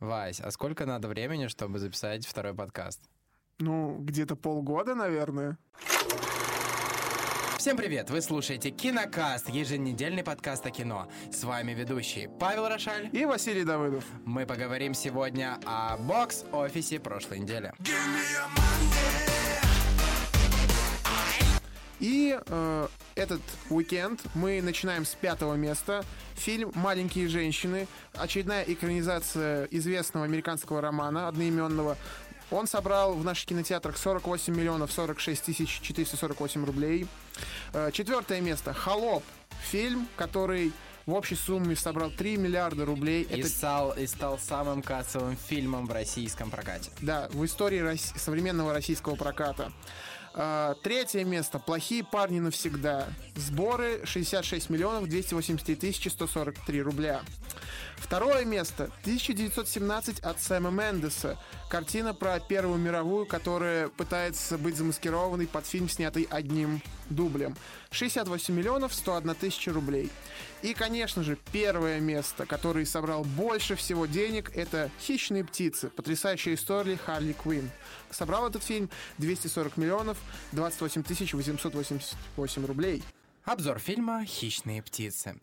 Вась, а сколько надо времени, чтобы записать второй подкаст? Ну, где-то полгода, наверное. Всем привет! Вы слушаете Кинокаст, еженедельный подкаст о кино. С вами ведущий Павел Рошаль. И Василий Давыдов. Мы поговорим сегодня о бокс-офисе прошлой недели. И э, этот уикенд мы начинаем с пятого места. Фильм «Маленькие женщины». Очередная экранизация известного американского романа одноименного. Он собрал в наших кинотеатрах 48 миллионов 46 тысяч 448 рублей. Э, четвертое место «Холоп». Фильм, который в общей сумме собрал 3 миллиарда рублей. И, Это... стал, и стал самым кассовым фильмом в российском прокате. Да, в истории рос... современного российского проката. А, третье место. Плохие парни навсегда. Сборы 66 миллионов 283 тысячи 143 рубля. Второе место. 1917 от Сэма Мендеса. Картина про Первую мировую, которая пытается быть замаскированной под фильм, снятый одним дублем. 68 миллионов 101 тысяча рублей. И, конечно же, первое место, которое собрал больше всего денег, это «Хищные птицы». Потрясающая история Харли Квинн. Собрал этот фильм 240 миллионов 28 тысяч 888 рублей. Обзор фильма «Хищные птицы».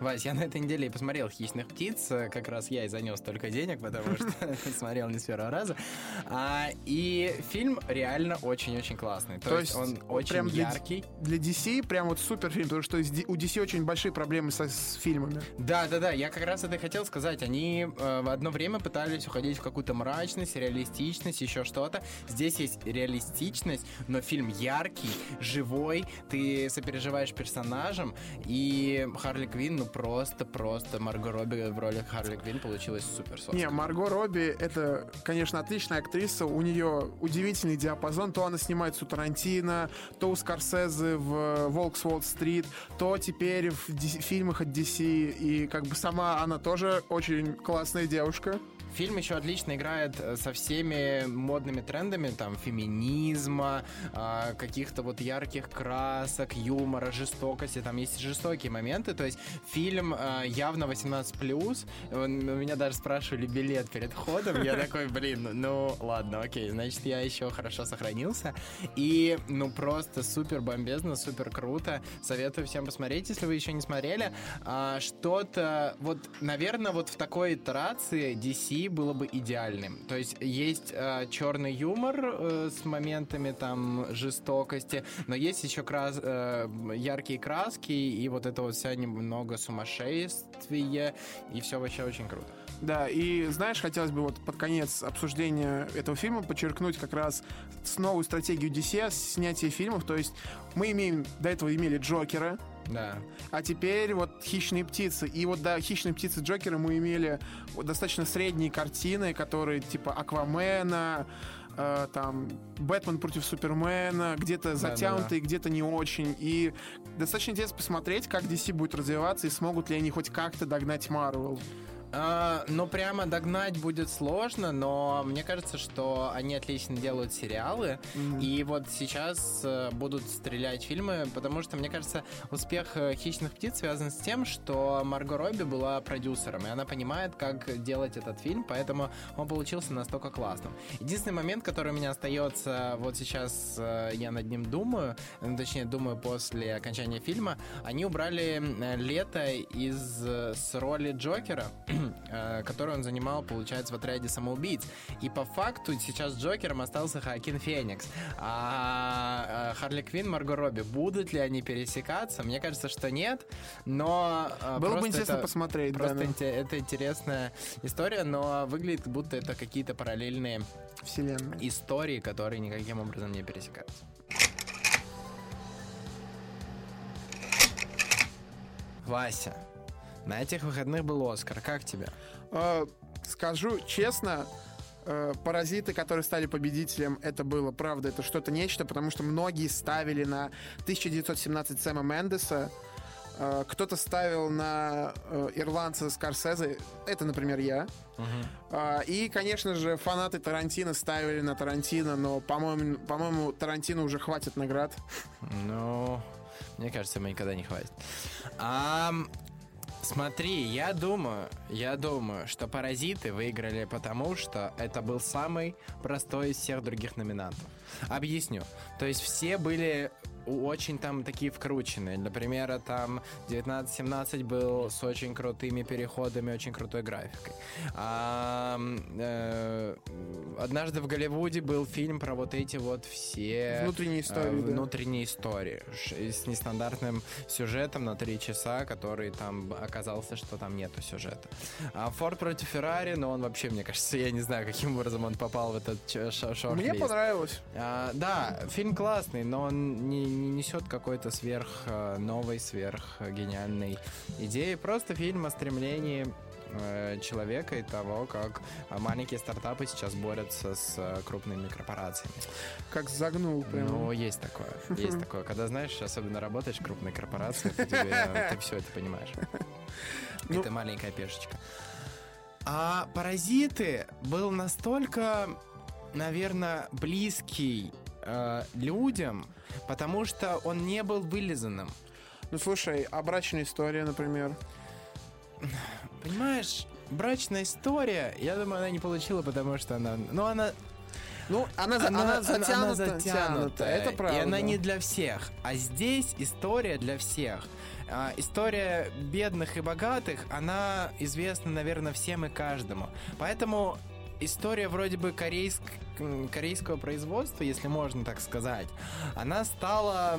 Вась, я на этой неделе и посмотрел «Хищных птиц». Как раз я и занес только денег, потому что смотрел не с первого раза. А, и фильм реально очень-очень классный. То, То есть он очень прям яркий. Для, для DC прям вот супер фильм, потому что у DC очень большие проблемы со, с фильмами. Да-да-да, я как раз это и хотел сказать. Они э, в одно время пытались уходить в какую-то мрачность, реалистичность, еще что-то. Здесь есть реалистичность, но фильм яркий, живой, ты сопереживаешь персонажам, и Харли Квинн, ну, просто-просто Марго Робби в роли Харли Квинн получилась супер сладко. Не, Марго Робби — это, конечно, отличная актриса. У нее удивительный диапазон. То она снимается у Тарантино, то у Скорсезе в «Волк с Уолл-стрит», то теперь в фильмах от DC. И как бы сама она тоже очень классная девушка. Фильм еще отлично играет э, со всеми модными трендами, там, феминизма, э, каких-то вот ярких красок, юмора, жестокости. Там есть жестокие моменты. То есть фильм э, явно 18+. Меня даже спрашивали билет перед ходом. Я такой, блин, ну ладно, окей, значит, я еще хорошо сохранился. И, ну, просто супер бомбезно, супер круто. Советую всем посмотреть, если вы еще не смотрели. А, что-то, вот, наверное, вот в такой итерации DC было бы идеальным. То есть есть э, черный юмор э, с моментами там жестокости, но есть еще крас э, яркие краски и вот это вот вся немного сумасшествие, и все вообще очень круто. Да, и знаешь, хотелось бы вот под конец обсуждения этого фильма подчеркнуть как раз новую стратегию DC снятия фильмов. То есть мы имеем, до этого имели Джокера, да. А теперь вот «Хищные птицы». И вот, да, «Хищные птицы» Джокера мы имели достаточно средние картины, которые типа «Аквамена», э, там Бэтмен против Супермена, где-то затянутые, да, да. где-то не очень. И достаточно интересно посмотреть, как DC будет развиваться и смогут ли они хоть как-то догнать Марвел. А, ну, прямо догнать будет сложно, но мне кажется, что они отлично делают сериалы. Mm-hmm. И вот сейчас э, будут стрелять фильмы, потому что, мне кажется, успех э, «Хищных птиц» связан с тем, что Марго Робби была продюсером, и она понимает, как делать этот фильм, поэтому он получился настолько классным. Единственный момент, который у меня остается, вот сейчас э, я над ним думаю, ну, точнее, думаю после окончания фильма, они убрали лето из с роли Джокера, который он занимал, получается, в отряде самоубийц. И по факту сейчас Джокером остался Хакин Феникс. А э, Харли Квин, Марго Робби, будут ли они пересекаться? Мне кажется, что нет, но... Э, Было бы интересно это, посмотреть. Просто да, да. это интересная история, но выглядит, будто это какие-то параллельные вселенные истории, которые никаким образом не пересекаются. Вася, на этих выходных был Оскар. Как тебе? Э, скажу честно, э, паразиты, которые стали победителем, это было, правда, это что-то нечто, потому что многие ставили на 1917 Сэма Мендеса, э, кто-то ставил на э, ирландца Скорсезе, это, например, я. Uh-huh. И, конечно же, фанаты Тарантино ставили на Тарантино, но, по-моему, по-моему, Тарантино уже хватит наград. Ну, мне кажется, ему никогда не хватит. А, Смотри, я думаю, я думаю, что «Паразиты» выиграли потому, что это был самый простой из всех других номинантов. Объясню. То есть все были очень там такие вкрученные. Например, там 1917 был с очень крутыми переходами, очень крутой графикой. А, э, однажды в Голливуде был фильм про вот эти вот все... Внутренние истории, э, да. Внутренние истории. Ш- С нестандартным сюжетом на три часа, который там оказался, что там нету сюжета. А Форд против Феррари, ну он вообще, мне кажется, я не знаю, каким образом он попал в этот ч- ш- шорт-лист. Мне понравилось. А, да, фильм классный, но он не, не несет какой-то сверх э, новой, сверх э, гениальной идеи. Просто фильм о стремлении э, человека и того, как э, маленькие стартапы сейчас борются с э, крупными корпорациями. Как загнул прям. Ну, есть такое. Есть такое. Когда, знаешь, особенно работаешь в крупной корпорации, ты, тебе- ты все это понимаешь. Ну- ты маленькая пешечка. А «Паразиты» был настолько, наверное, близкий э, людям, потому что он не был вылизанным. Ну, слушай, а брачная история, например. Понимаешь, брачная история, я думаю, она не получила, потому что она... Ну, она Ну, она, за- она, затянута, затянута, тянута, это правда. И она не для всех. А здесь история для всех. А, история бедных и богатых, она известна, наверное, всем и каждому. Поэтому история вроде бы корейск... корейского производства, если можно так сказать, она стала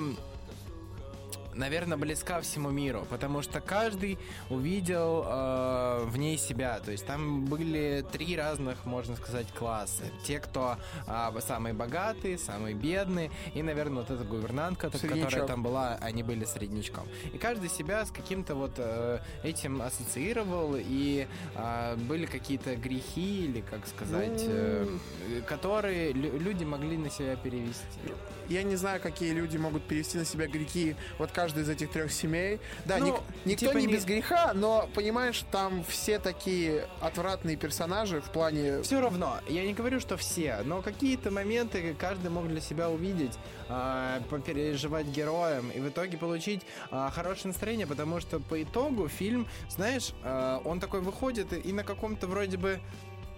наверное, близка всему миру, потому что каждый увидел э, в ней себя. То есть там были три разных, можно сказать, класса. Те, кто э, самые богатые, самые бедные, и, наверное, вот эта гувернантка, которая там была, они были среднячком. И каждый себя с каким-то вот э, этим ассоциировал, и э, были какие-то грехи, или, как сказать, э, которые лю- люди могли на себя перевести. Я не знаю, какие люди могут перевести на себя грехи. Вот каждый из этих трех семей. Да, Ну, ник- никто типа не не- без греха, но, понимаешь, там все такие отвратные персонажи в плане... Все равно, я не говорю, что все, но какие-то моменты каждый мог для себя увидеть, а, попереживать героем и в итоге получить а, хорошее настроение, потому что по итогу фильм, знаешь, а, он такой выходит и на каком-то вроде бы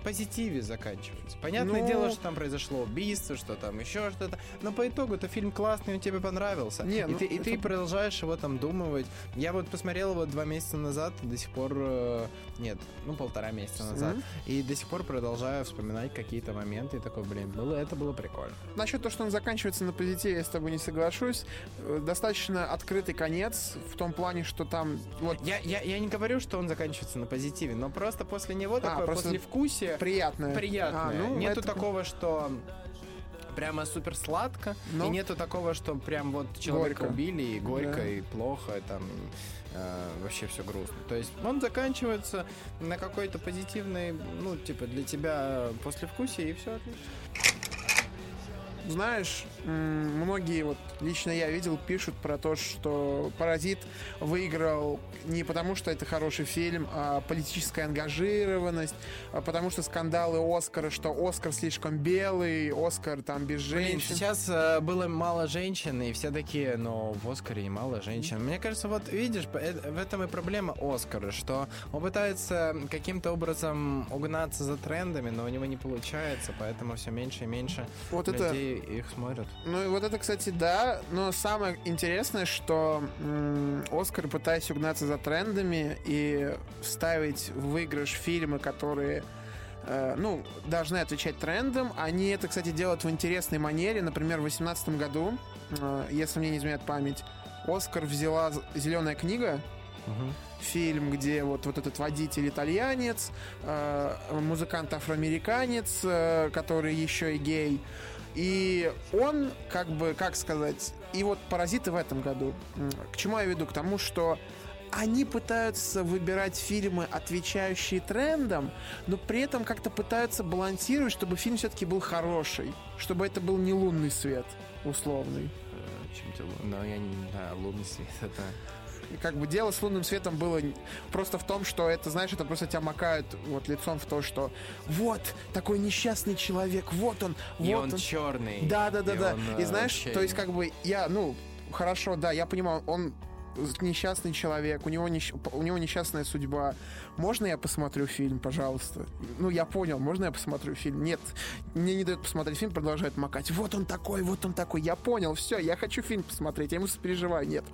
позитиве заканчивается. Понятное Ну- дело, что там произошло убийство, что там еще что-то, но по итогу это фильм классный, он тебе понравился. Не, и, ну, ты, и ты это- продолжаешь его там думывать. Я вот посмотрел его два месяца назад, до сих пор... э, Нет, ну полтора месяца назад. Мгм. И до сих пор продолжаю вспоминать какие-то моменты и такой, блин, было, это было прикольно. Насчет того, что он заканчивается на позитиве, я с тобой не соглашусь. Э, Достаточно открытый конец в том плане, что там... Вот Я, я, я не говорю, что он заканчивается на позитиве, но просто после него такое А, просто послевкусие приятное. приятное. А, ну, Нету это- такого, что прямо супер сладко, Ну. и нету такого, что прям вот человека Горько. убили, и горько, Да. и плохо, и там э, вообще все грустно. То есть он заканчивается на какой-то позитивной, ну, типа, для тебя послевкусие, и все отлично. Знаешь, многие, вот лично я видел, пишут про то, что «Паразит» выиграл не потому, что это хороший фильм, а политическая ангажированность, а потому что скандалы Оскара, что Оскар слишком белый, Оскар там без Блин, женщин. сейчас э, было мало женщин, и все такие, но в Оскаре и мало женщин. Мне кажется, вот видишь, э, в этом и проблема Оскара, что он пытается каким-то образом угнаться за трендами, но у него не получается, поэтому все меньше и меньше Вот это людей их смотрят. Ну и вот это, кстати, да. Но самое интересное, что м, Оскар, пытаясь угнаться за трендами и вставить в выигрыш фильмы, которые э, ну, должны отвечать трендам. Они это, кстати, делают в интересной манере. Например, в 2018 году, э, если мне не изменяет память, Оскар взяла «Зеленая книга», фильм, где вот, вот этот водитель итальянец, э, музыкант афроамериканец, э, который еще и гей. И он, как бы, как сказать, и вот паразиты в этом году. К чему я веду? К тому, что они пытаются выбирать фильмы, отвечающие трендам, но при этом как-то пытаются балансировать, чтобы фильм все-таки был хороший, чтобы это был не лунный свет условный. Э, Чем-то, лу- но я не знаю, лунный свет это... Как бы дело с лунным светом было просто в том, что это, знаешь, это просто тебя макают вот лицом в то, что вот такой несчастный человек, вот он, И вот он, черный. Да, да, да, и да. он, И э, знаешь, вообще- то есть как бы я, ну, хорошо, да, я понимаю, он несчастный человек, у него, несч... у него несчастная судьба. Можно я посмотрю фильм, пожалуйста? Ну, я понял, можно я посмотрю фильм? Нет, мне не дают посмотреть фильм, продолжают макать. Вот он такой, вот он такой. Я понял, все, я хочу фильм посмотреть, я ему сопереживаю. Нет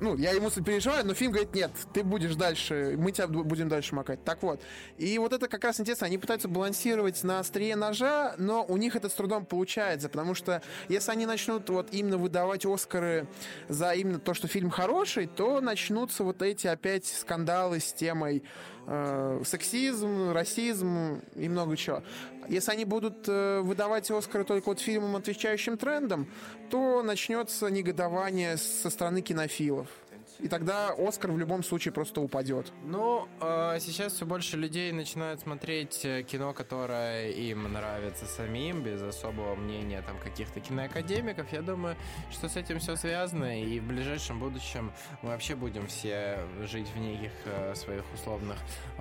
ну, я ему сопереживаю, но фильм говорит, нет, ты будешь дальше, мы тебя будем дальше макать. Так вот. И вот это как раз интересно, они пытаются балансировать на острие ножа, но у них это с трудом получается, потому что если они начнут вот именно выдавать Оскары за именно то, что фильм хороший, то начнутся вот эти опять скандалы с темой э, сексизм, расизм и много чего. Если они будут э, выдавать Оскары только вот фильмам, отвечающим трендам, то начнется негодование со стороны кинофилов. И тогда Оскар в любом случае просто упадет. Ну, э, сейчас все больше людей начинают смотреть э, кино, которое им нравится самим, без особого мнения там каких-то киноакадемиков. Я думаю, что с этим все связано, и в ближайшем будущем мы вообще будем все жить в неких э, своих условных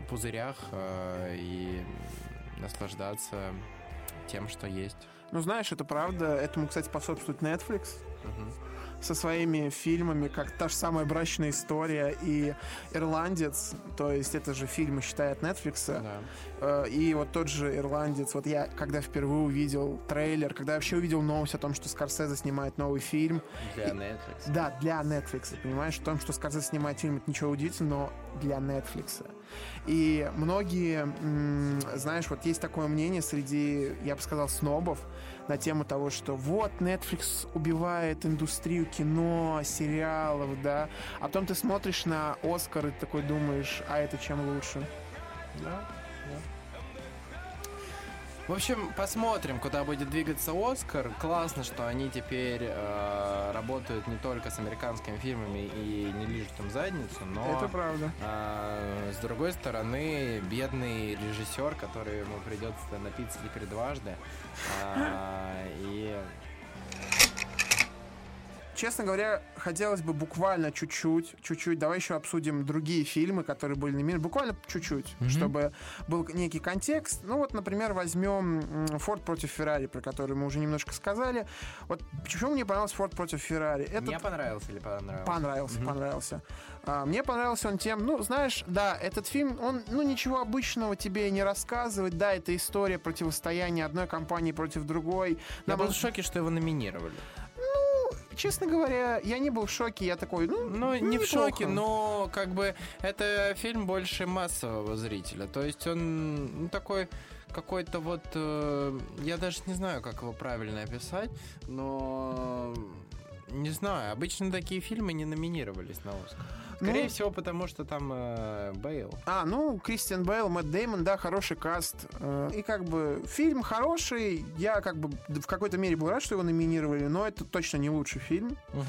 пузырях э, и наслаждаться тем, что есть. Ну, знаешь, это правда. Этому, кстати, способствует Netflix. Угу со своими фильмами, как та же самая «Брачная история» и «Ирландец», то есть это же фильмы, считает Netflix. Да. Э, и вот тот же «Ирландец», вот я когда впервые увидел трейлер, когда я вообще увидел новость о том, что Скорсезе снимает новый фильм. Для и, Netflix. Да, для Netflix, понимаешь? В том, что Скорсезе снимает фильм, это ничего удивительного, но для Netflix. И многие, знаешь, вот есть такое мнение среди, я бы сказал, снобов, на тему того, что вот Netflix убивает индустрию кино, сериалов, да, а потом ты смотришь на Оскар и такой думаешь, а это чем лучше? Да, да. В общем, посмотрим, куда будет двигаться Оскар. Классно, что они теперь э, работают не только с американскими фильмами и не лижут им задницу, но... Это правда. Э, с другой стороны, бедный режиссер, который ему придется напиться теперь дважды. Э, и честно говоря, хотелось бы буквально чуть-чуть, чуть-чуть. Давай еще обсудим другие фильмы, которые были номинированы. Буквально чуть-чуть, mm-hmm. чтобы был некий контекст. Ну вот, например, возьмем Форд против Феррари, про который мы уже немножко сказали. Вот почему мне понравился Форд против Феррари? Этот... Мне понравился или понравился? Понравился, mm-hmm. понравился. А, мне понравился он тем, ну, знаешь, да, этот фильм, он, ну, ничего обычного тебе не рассказывает. Да, это история противостояния одной компании против другой. Я Нам... был в шоке, что его номинировали честно говоря, я не был в шоке. Я такой, ну, ну не неплохо. в шоке, но как бы это фильм больше массового зрителя. То есть он ну, такой какой-то вот, э, я даже не знаю, как его правильно описать, но не знаю, обычно такие фильмы не номинировались на Оскар. Скорее ну, всего, потому что там э, Бейл. А, ну, Кристиан Бейл, Мэтт Деймон, да, хороший каст. Э, и как бы фильм хороший. Я как бы в какой-то мере был рад, что его номинировали, но это точно не лучший фильм. Угу.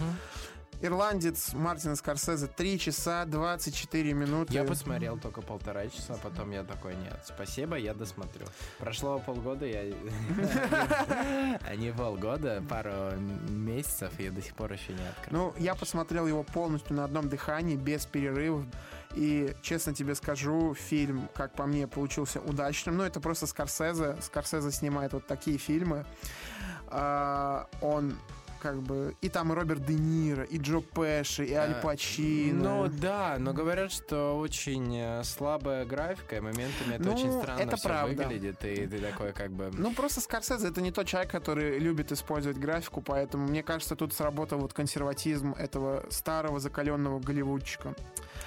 Ирландец Мартина Скорсезе 3 часа 24 минуты. Я посмотрел только полтора часа, потом я такой, нет, спасибо, я досмотрю. Прошло полгода, я... А не полгода, пару месяцев, я до сих пор еще не открыл. Ну, я посмотрел его полностью на одном дыхании, без перерывов. И, честно тебе скажу, фильм, как по мне, получился удачным. Ну, это просто Скорсезе. Скорсезе снимает вот такие фильмы. А, он как бы и там и Роберт Де Ниро, и Джо Пэши, и Аль э, Пачино. Ну да, но говорят, что очень э, слабая графика, и моментами это ну, очень странно это все правда. выглядит, и ты такой как бы... Ну просто Скорсезе это не тот человек, который любит использовать графику, поэтому мне кажется, тут сработал вот консерватизм этого старого закаленного голливудчика.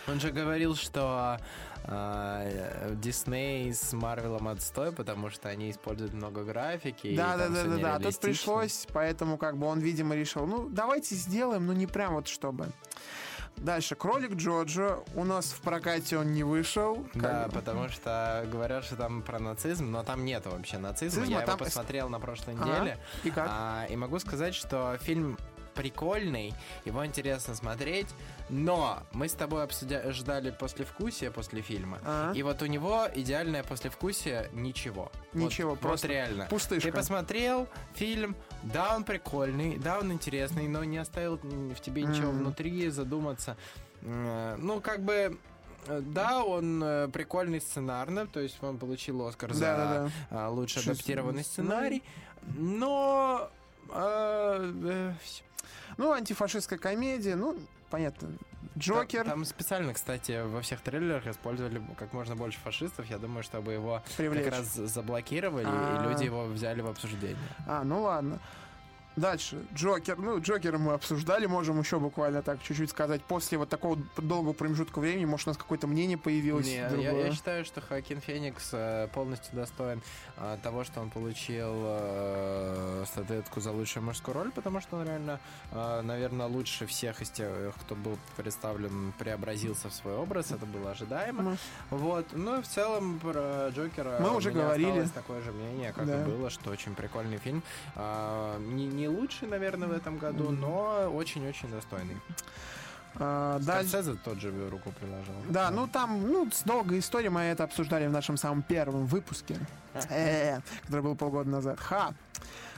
Он же говорил, что Дисней а, с Марвелом отстой, потому что они используют много графики. Да, да, да, да, да. Тут пришлось, поэтому как бы он, видимо, решил, ну, давайте сделаем, но не прям вот чтобы. Дальше, кролик Джоджо. У нас в прокате он не вышел. Да, бы. потому что говорят, что там про нацизм, но там нет вообще нацизма. Цизма, Я там... его посмотрел на прошлой ага. неделе. И как? А, и могу сказать, что фильм прикольный, его интересно смотреть, но мы с тобой обсуждали послевкусие после фильма, а? и вот у него идеальное послевкусие ничего. Ничего, вот, просто вот реально. Пустышка. Ты посмотрел фильм, да, он прикольный, да, он интересный, но не оставил в тебе ничего mm. внутри задуматься. Ну, как бы да, он э, прикольный сценарно, то есть он получил Оскар да, за да, да. лучший адаптированный сценарий, но... Э, э, ну, антифашистская комедия, ну, понятно. Джокер. Там, там специально, кстати, во всех трейлерах использовали как можно больше фашистов. Я думаю, чтобы его Привлечь. как раз заблокировали, А. и люди его взяли в обсуждение. А, ну ладно. Дальше. Джокер. Ну, Джокера мы обсуждали, можем еще буквально так чуть-чуть сказать. После вот такого долгого промежутка времени, может, у нас какое-то мнение появилось Не, я, другое. я считаю, что Хоакин Феникс э, полностью достоин э, того, что он получил э, статуэтку за лучшую мужскую роль, потому что он реально, э, наверное, лучше всех из тех, кто был представлен, преобразился в свой образ. Это было ожидаемо. Вот. Ну и в целом про Джокера Мы уже говорили. такое же мнение, как Да. и было, что очень прикольный фильм. Не, не лучший, наверное, в этом году, но очень-очень достойный. а. Скорсезе тот же руку приложил. Да, ну там, ну, с долгой историей мы это обсуждали в нашем самом первом выпуске, э, который был полгода назад. Ха!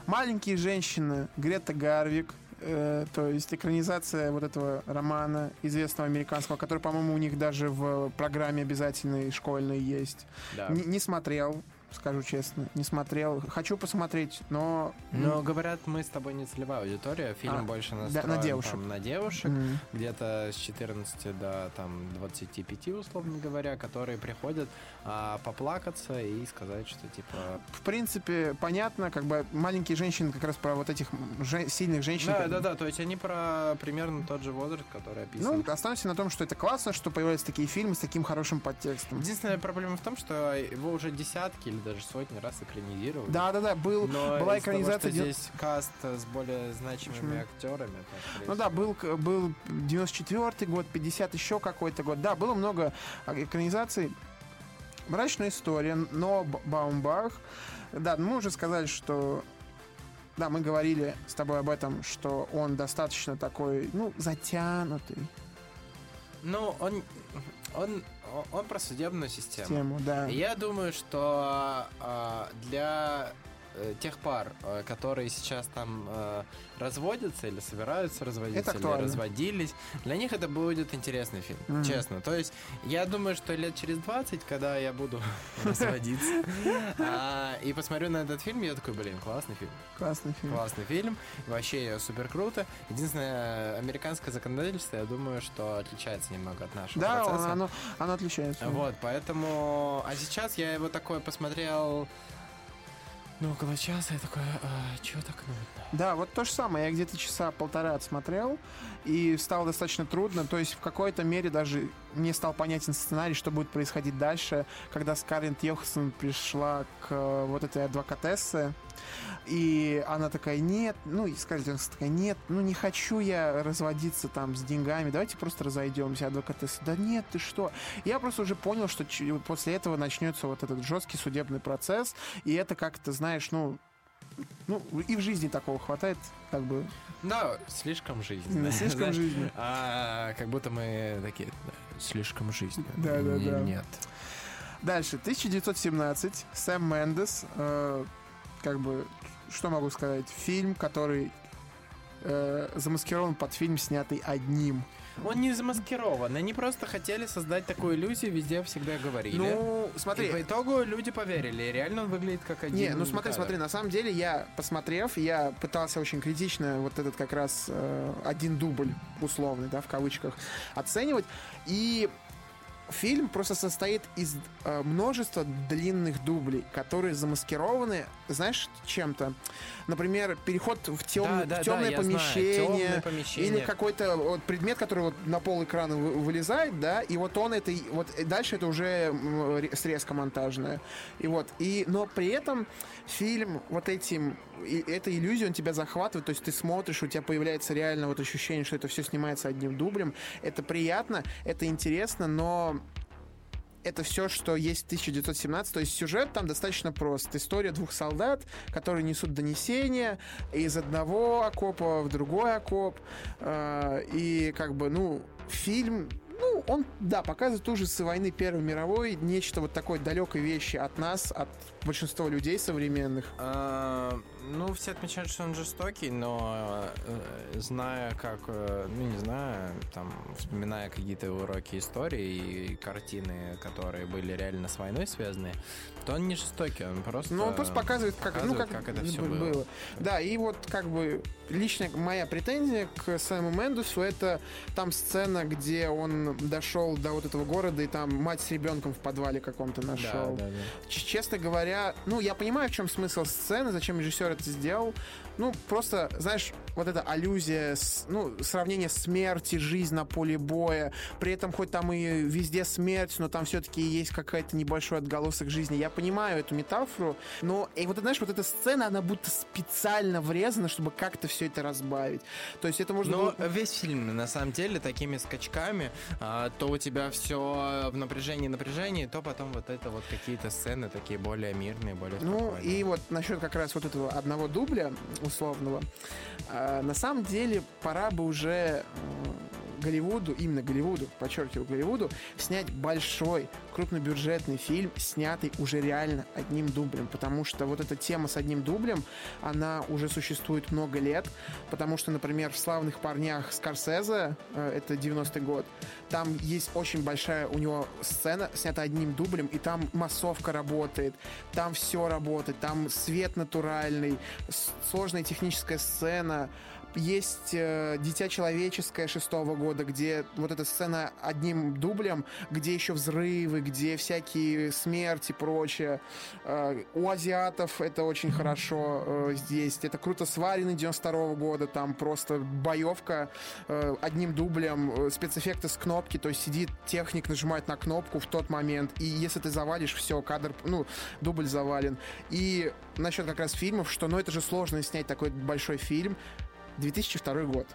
Маленькие женщины, Грета Гарвик, э, то есть экранизация вот этого романа известного американского, который, по-моему, у них даже в программе обязательной школьной есть. Да. Не, не смотрел, скажу честно, не смотрел. Хочу посмотреть, но... Но говорят, мы с тобой не целевая аудитория. Фильм А, больше да, настроен на девушек. там, на девушек. м, Где-то с 14 до там, 25, условно говоря, которые приходят а, поплакаться и сказать, что типа В принципе, понятно, как бы маленькие женщины как раз про вот этих же- сильных женщин. Да, да, да, то есть они про примерно тот же возраст, который описан. Ну, останемся на том, что это классно, что появляются такие фильмы с таким хорошим подтекстом. Единственная проблема в том, что его уже десятки или даже сотни раз экранизировали. Да, да, да, был, Но была из-за того, экранизация. что здесь каст с более значимыми Почему? актерами. Ну да, был, был 94 год, 50 еще какой-то год. Да, было много а, экранизаций. Мрачная история, но Баумбах. Да, мы уже сказали, что да, мы говорили с тобой об этом, что он достаточно такой, ну, затянутый Ну, он, он, он про судебную систему. тему, да. Я думаю, что а, для э, тех пар, э, которые сейчас там э, разводятся или собираются разводиться, Это или разводились, для них это будет интересный фильм, Мгм. честно. То есть я думаю, что лет через 20, когда я буду разводиться, а, и посмотрю на этот фильм, я такой, блин, классный фильм. Классный фильм. Классный фильм, вообще супер круто. Единственное, американское законодательство, я думаю, что отличается немного от нашего Да, оно отличается. Вот, поэтому... А сейчас я его такое посмотрел... Ну, около часа, я такой, а, чё так нудно? Да, вот то же самое. Я где-то часа полтора отсмотрел, и стало достаточно трудно. То есть в какой-то мере даже мне стал понятен сценарий, что будет происходить дальше, когда Скарлетт Йоханссон пришла к э, вот этой адвокатессе, и она такая, нет, ну, и Скарлетт Йоханссон такая, нет, ну, не хочу я разводиться там с деньгами, давайте просто разойдемся. Адвокатесса, да нет, ты что? Я просто уже понял, что после этого начнется вот этот жесткий судебный процесс, и это как-то, знаешь, ну, ну, и в жизни такого хватает, как бы, Да, слишком жизненно. слишком жизни. А, как будто мы такие, «Да, слишком жизненно. Да, да, да. Нет. Дальше, 1917, Сэм Мендес, э, как бы, что могу сказать, фильм, который э, замаскирован под фильм, снятый одним. Он не замаскирован. Они просто хотели создать такую иллюзию, везде всегда говорили. Ну, И смотри, по итогу люди поверили. и Реально он выглядит как один Не, ну смотри, кадр. смотри, на самом деле я, посмотрев, я пытался очень критично вот этот как раз э, один дубль условный, да, в кавычках, оценивать. И фильм просто состоит из э, множества длинных дублей, которые замаскированы, знаешь, чем-то. Например, переход в, тем- Да, да, да, темное знаю. помещение. Темное помещение. Или какой-то вот предмет, который вот на пол экрана вы- вылезает, да, и вот он это, вот дальше это уже срезка монтажная. И вот, и, но при этом фильм вот этим, и, эта иллюзия, он тебя захватывает, то есть ты смотришь, у тебя появляется реально вот ощущение, что это все снимается одним дублем. Это приятно, это интересно, но это все, что есть в 1917. То есть сюжет там достаточно прост. История двух солдат, которые несут донесения из одного окопа в другой окоп. Э, И как бы, ну, фильм ну, он, да, показывает ужасы войны Первой мировой, нечто вот такой далекой вещи от нас, от большинства людей современных. А, Ну, все отмечают, что он жестокий, но э, зная, как, э, ну, не знаю, там, вспоминая какие-то уроки истории и картины, которые были реально с войной связаны, то он не жестокий, он просто... Ну, он просто показывает, как, ну, показывает, как, как это всё было. было. Да, и вот как бы личная моя претензия к Сэму Мендесу это там сцена, где он дошел до вот этого города и там мать с ребенком в подвале каком-то Да, нашел. да, да. Ч- Честно говоря, ну, я понимаю, в чем смысл сцены, зачем режиссер это сделал. Ну, просто, знаешь, вот эта аллюзия, с- ну, сравнение смерти, жизнь на поле боя. При этом хоть там и везде смерть, но там все-таки есть какая-то небольшой отголосок жизни. Я понимаю эту метафору, но, и вот, знаешь, вот эта сцена, она будто специально врезана, чтобы как-то все это разбавить. То есть это можно Но было... весь фильм, на самом деле, такими скачками, а, то у тебя все в напряжении, напряжении, то потом вот это вот какие-то сцены такие более мирные, более Ну, спокойные. и вот насчет как раз вот этого одного дубля условного. а, на самом деле, пора бы уже э, Голливуду, именно Голливуду, подчеркиваю, Голливуду, снять большой, крупнобюджетный фильм, снятый уже реально одним дублем. Потому что вот эта тема с одним дублем, она уже существует много лет. Потому что, например, в «Славных парнях» Скорсезе, э, это 90-й год, там есть очень большая у него сцена, снята одним дублем, и там массовка работает, там все работает, там свет натуральный, сложная техническая сцена, есть э, «Дитя человеческое» шестого года, где вот эта сцена одним дублем, где еще взрывы, где всякие смерти и прочее. Э, у азиатов это очень хорошо э, здесь. Это круто сварено 92 года, там просто боевка э, одним дублем, э, спецэффекты с кнопки, то есть сидит техник, нажимает на кнопку в тот момент, и если ты завалишь, все, кадр, ну, дубль завален. И насчет как раз фильмов, что, ну, это же сложно снять такой большой фильм. 2002 год.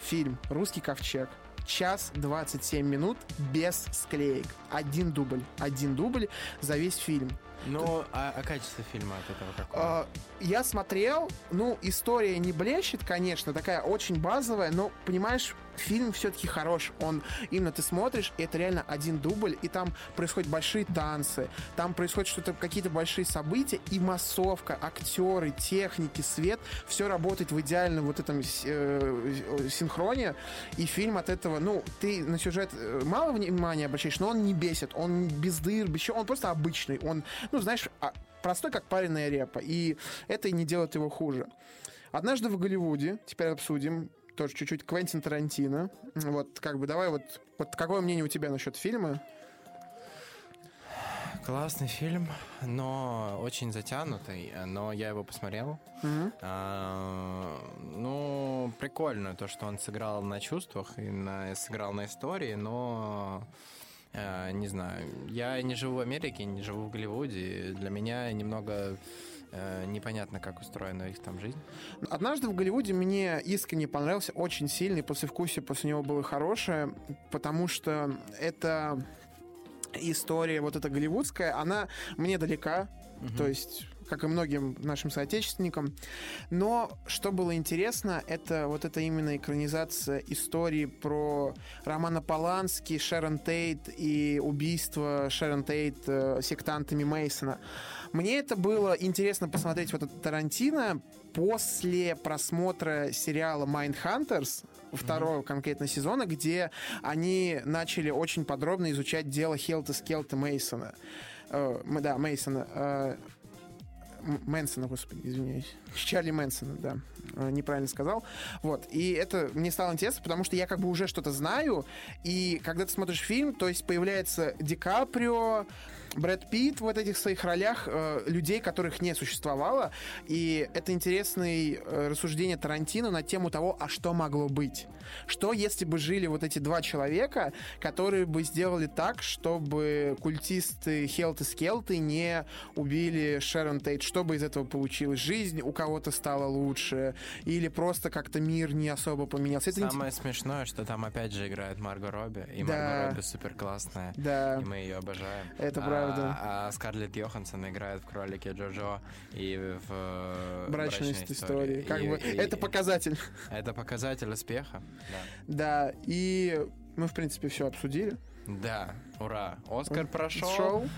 Фильм «Русский ковчег». Час 27 минут без склеек. Один дубль. Один дубль за весь фильм. Ну, а, а качество фильма от этого какое? А, я смотрел, ну, история не блещет, конечно, такая очень базовая, но, понимаешь, фильм все-таки хорош. Он именно ты смотришь, и это реально один дубль, и там происходят большие танцы, там происходит что-то, какие-то большие события, и массовка, актеры, техники, свет, все работает в идеальном вот этом э, синхроне, и фильм от этого, ну, ты на сюжет э, мало внимания обращаешь, но он не бесит, он без дыр, без чего, он просто обычный, он, ну, знаешь, а- простой, как пареная репа, и это и не делает его хуже. Однажды в Голливуде, теперь обсудим, тоже чуть-чуть Квентин Тарантино. Вот, как бы, давай вот, вот какое мнение у тебя насчет фильма? Классный фильм, но очень затянутый, но я его посмотрел. Мгм. А, ну, прикольно то, что он сыграл на чувствах и на, сыграл на истории, но не знаю, я не живу в Америке, не живу в Голливуде, для меня немного э, непонятно, как устроена их там жизнь. Однажды в Голливуде мне искренне понравился, очень сильный, послевкусие после него было хорошее, потому что это история вот эта голливудская, она мне далека, то есть как и многим нашим соотечественникам. Но что было интересно, это вот это именно экранизация истории про Романа Полански, Шерон Тейт и убийство Шерон Тейт э, сектантами Мейсона. Мне это было интересно посмотреть вот это Тарантино после просмотра сериала Mindhunters, второго конкретно сезона, где они начали очень подробно изучать дело Хелта Скелта Мейсона. Э, да, Мейсона. э, Мэнсона, господи, извиняюсь. Чарли Мэнсона, да. Э, Неправильно сказал. Вот. И это мне стало интересно, потому что я как бы уже что-то знаю. И когда ты смотришь фильм, то есть появляется Ди Каприо, Брэд Питт в вот этих своих ролях э, людей, которых не существовало. И это интересное э, рассуждение Тарантино на тему того, а что могло быть. Что если бы жили вот эти два человека, которые бы сделали так, чтобы культисты Хелты Скелты не убили Шерон Тейт? Что бы из этого получилось? Жизнь у кого-то стала лучше? Или просто как-то мир не особо поменялся? Это Самое смешное, что там опять же играет Марго Робби, и Да. Марго Робби супер классная. Да. И мы ее обожаем. Это А- правда. А, Скарлетт Йоханссон играет в «Кролике Джоджо» и в э, Брачная «Брачной история. Как И- бы, и- это показатель. Это показатель успеха. Да, и мы, в принципе, все обсудили. Да. Да, ура. Оскар прошел. Шоу.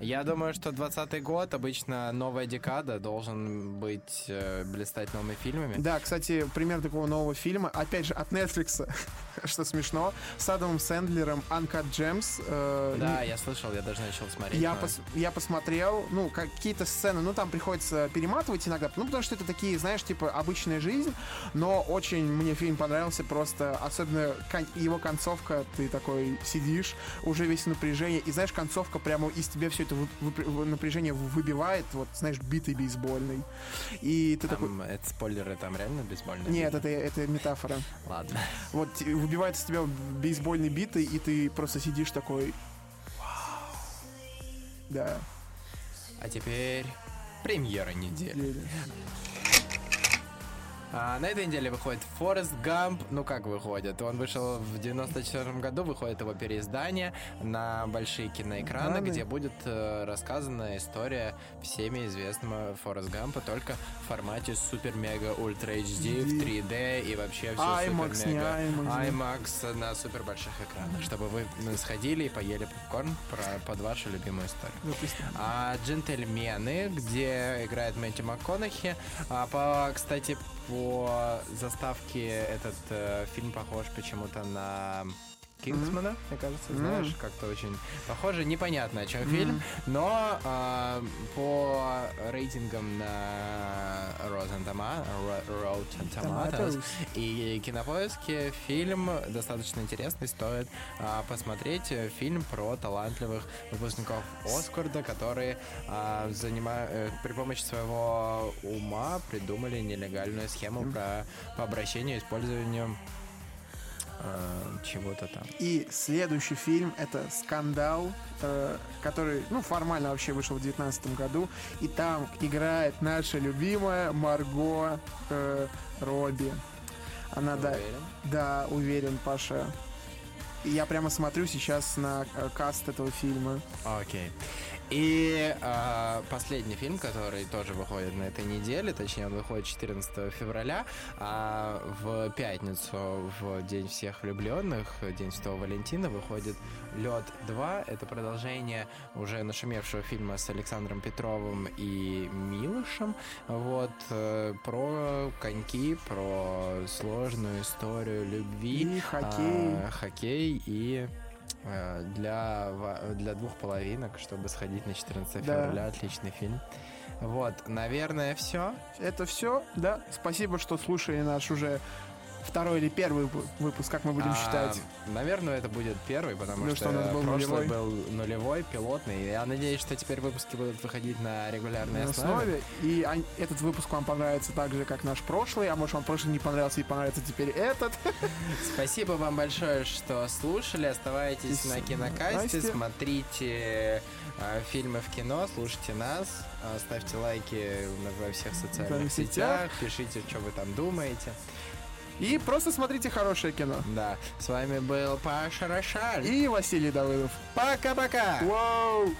Я думаю, что 20 год, обычно новая декада, должен быть э, блистать новыми фильмами. Да, кстати, пример такого нового фильма, опять же, от Netflix, что смешно, с Адамом Сэндлером Uncut Gems. э, Да, я слышал, я даже начал смотреть. Я, но- пос- я посмотрел, ну, какие-то сцены, ну, там приходится перематывать иногда, ну, потому что это такие, знаешь, типа, обычная жизнь, но очень мне фильм понравился, просто, особенно кон- его концовка, ты такой сидишь, уже весь в напряжении, и, знаешь, концовка прямо из тебя все это напряжение выбивает, вот, знаешь, битый бейсбольный, и ты такой... Там, это спойлеры, там реально бейсбольные? Нет, это, это метафора. Ладно. Вот выбивает из тебя бейсбольный биты, и ты просто сидишь такой... Да. А теперь премьера недели. Еле. А, на этой неделе выходит Форест Гамп. Ну как выходит? Он вышел в 94 году, выходит его переиздание на большие киноэкраны, Экраны. где будет э, рассказана история всеми известного Форест Гампа, только в формате супер-мега ультра HD в 3D и вообще все IMAX, супер-мега IMAX. IMAX на супер больших экранах, чтобы вы сходили и поели попкорн про, под вашу любимую историю. Допустим. А «Джентльмены», где играет Мэтью МакКонахи. А, по, кстати, по заставке этот э, фильм похож почему-то на Кингсмана, мне кажется, знаешь, как-то очень похоже. Непонятно, о чем фильм, но а, по рейтингам на Rotten Toma- Ro- Rotten Tomatoes и кинопоиске фильм достаточно интересный, стоит а, посмотреть фильм про талантливых выпускников Оскарда, которые а, э, при помощи своего ума придумали нелегальную схему про, по обращению и использованию э, чего-то там. И следующий фильм это «Скандал», э, который, ну, формально вообще вышел в 2019 году. И там играет наша любимая Марго э, Робби. Она, да, Уверен? да, уверен, Паша. Я прямо смотрю сейчас на э, каст этого фильма. Окей. И а, последний фильм, который тоже выходит на этой неделе, точнее, он выходит 14 февраля, а в пятницу, в День всех влюбленных, День Святого Валентина, выходит Лед 2. Это продолжение уже нашумевшего фильма с Александром Петровым и Милышем. Вот э, про коньки, про сложную историю любви. И хоккей. А, хоккей и э, для, ва- для двух половинок, чтобы сходить на 14 Да. февраля. Отличный фильм. Вот, наверное, все. Это все, да. Спасибо, что слушали наш уже второй или первый вып- выпуск, как мы будем считать. Наверное, это будет первый, потому Ну, что, что у нас был прошлый нулевой. был нулевой, пилотный. Я надеюсь, что теперь выпуски будут выходить на регулярной на основе. основе. И этот выпуск вам понравится так же, как наш прошлый, а может вам прошлый не понравился и понравится теперь этот. Спасибо вам большое, что слушали. Оставайтесь И на кинокасте, Настя. смотрите э, фильмы в кино, слушайте нас, э, ставьте лайки во всех социальных социальных сетях, пишите, что вы там думаете. И просто смотрите хорошее кино. Да, с вами был Паша Рошаль. И Василий Давыдов. пока-пока! Вау!